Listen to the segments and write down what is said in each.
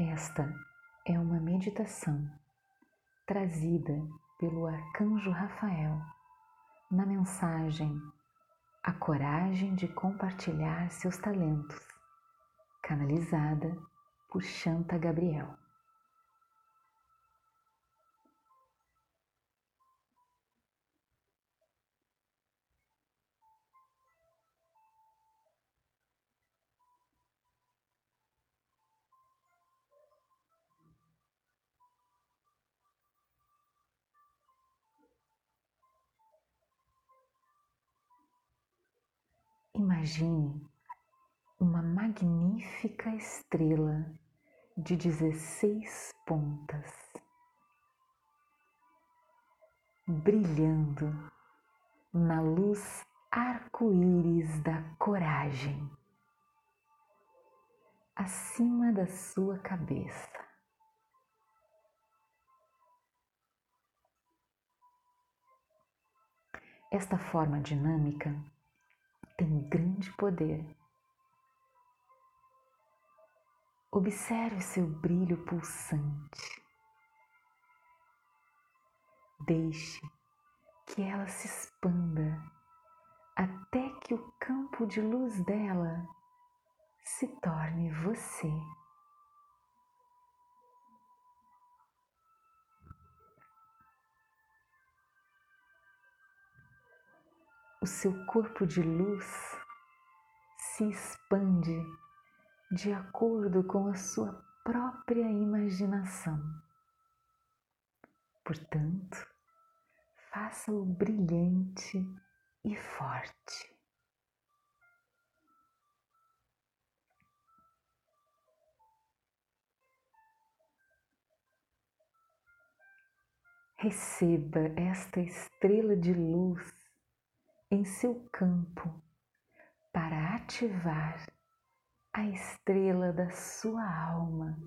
Esta é uma meditação trazida pelo arcanjo Rafael na mensagem A Coragem de Compartilhar Seus Talentos, canalizada por Shanta Gabriel. Imagine uma magnífica estrela de 16 pontas, brilhando na luz arco-íris da coragem, acima da sua cabeça. Esta forma dinâmica tem grande poder. Observe seu brilho pulsante. Deixe que ela se expanda até que o campo de luz dela se torne você. O seu corpo de luz se expande de acordo com a sua própria imaginação. Portanto, faça-o brilhante e forte. Receba esta estrela de luz em seu campo para ativar a estrela da sua alma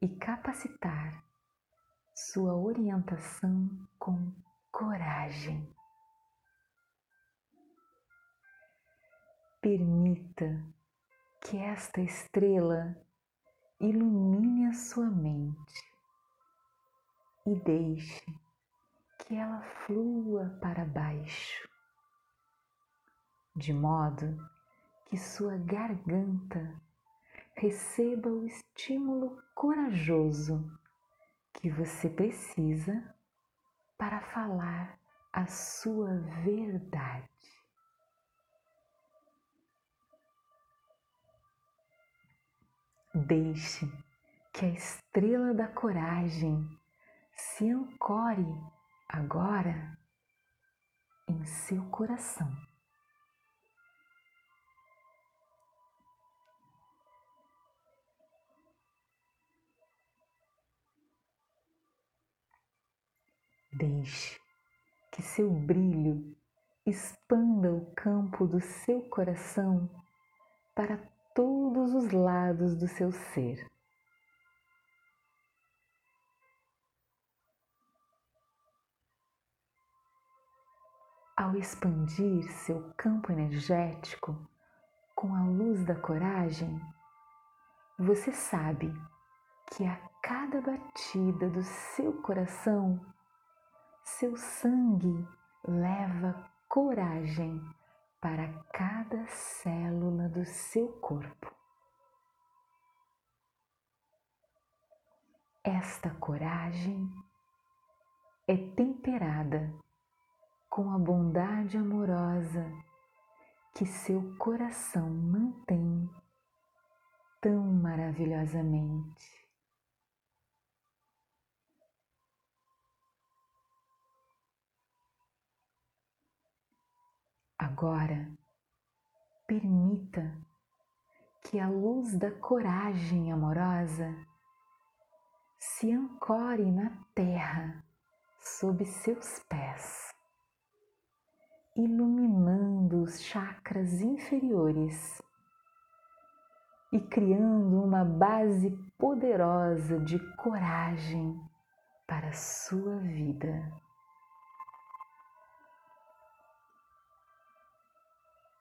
e capacitar sua orientação com coragem. Permita que esta estrela ilumine a sua mente e deixe que ela flua para baixo de modo que sua garganta receba o estímulo corajoso que você precisa para falar a sua verdade. Deixe que a estrela da coragem se ancore agora em seu coração. Deixe que seu brilho expanda o campo do seu coração para todos os lados do seu ser. Ao expandir seu campo energético com a luz da coragem, você sabe que a cada batida do seu coração seu sangue leva coragem para cada célula do seu corpo. Esta coragem é temperada com a bondade amorosa que seu coração mantém tão maravilhosamente. Agora, permita que a luz da coragem amorosa se ancore na terra sob seus pés, iluminando os chakras inferiores e criando uma base poderosa de coragem para a sua vida.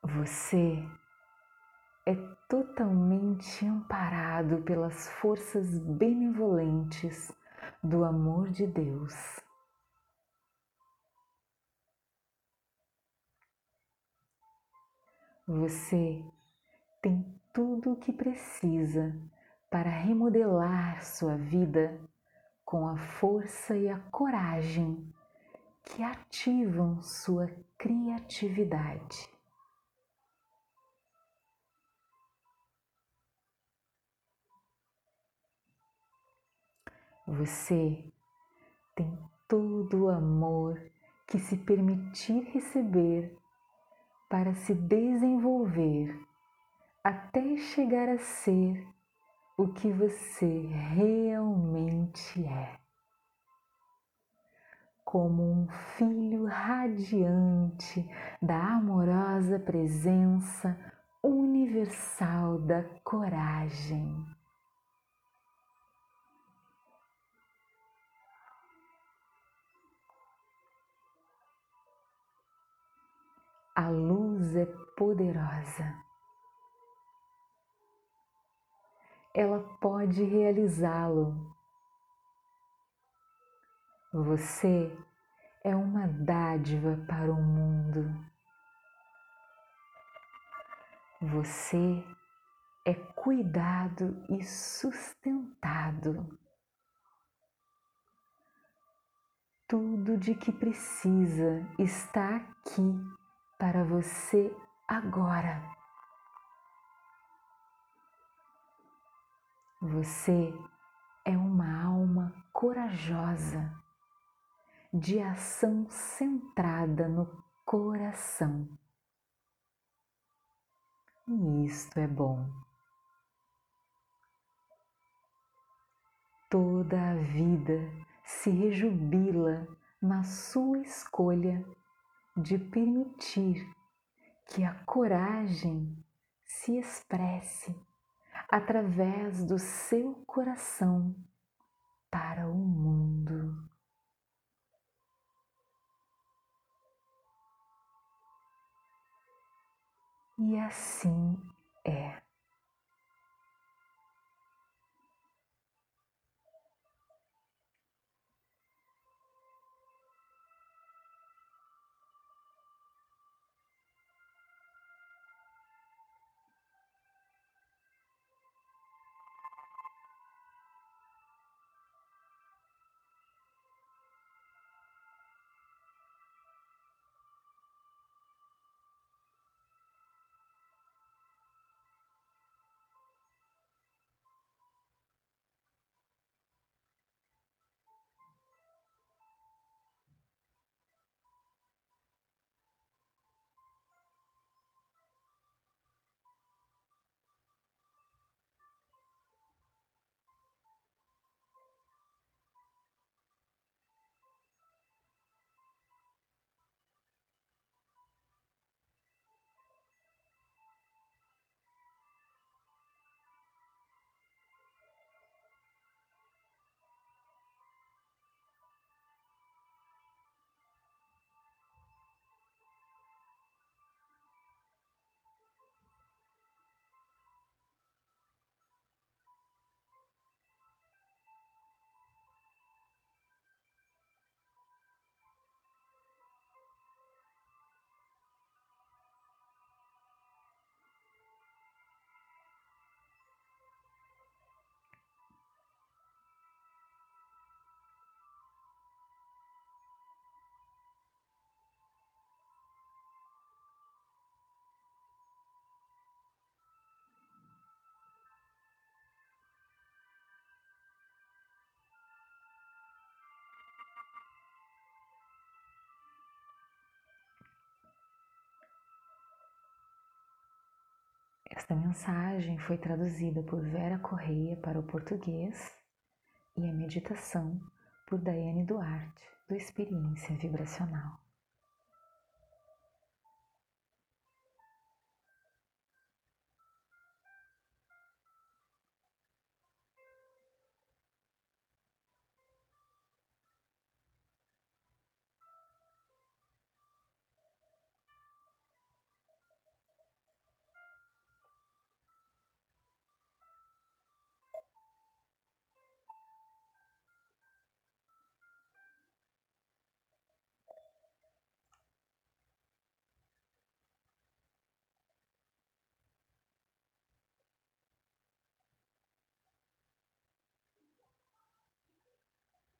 Você é totalmente amparado pelas forças benevolentes do amor de Deus. Você tem tudo o que precisa para remodelar sua vida com a força e a coragem que ativam sua criatividade. Você tem todo o amor que se permitir receber para se desenvolver até chegar a ser o que você realmente é. Como um filho radiante da amorosa presença universal da coragem. É poderosa. Ela pode realizá-lo. Você é uma dádiva para o mundo. Você é cuidado e sustentado. Tudo de que precisa está aqui para você agora. Você é uma alma corajosa, de ação centrada no coração. E isto é bom. Toda a vida se rejubila na sua escolha de permitir que a coragem se expresse através do seu coração para o mundo. E assim é. Esta mensagem foi traduzida por Vera Correia para o português e a meditação por Daiane Duarte, do Experiência Vibracional.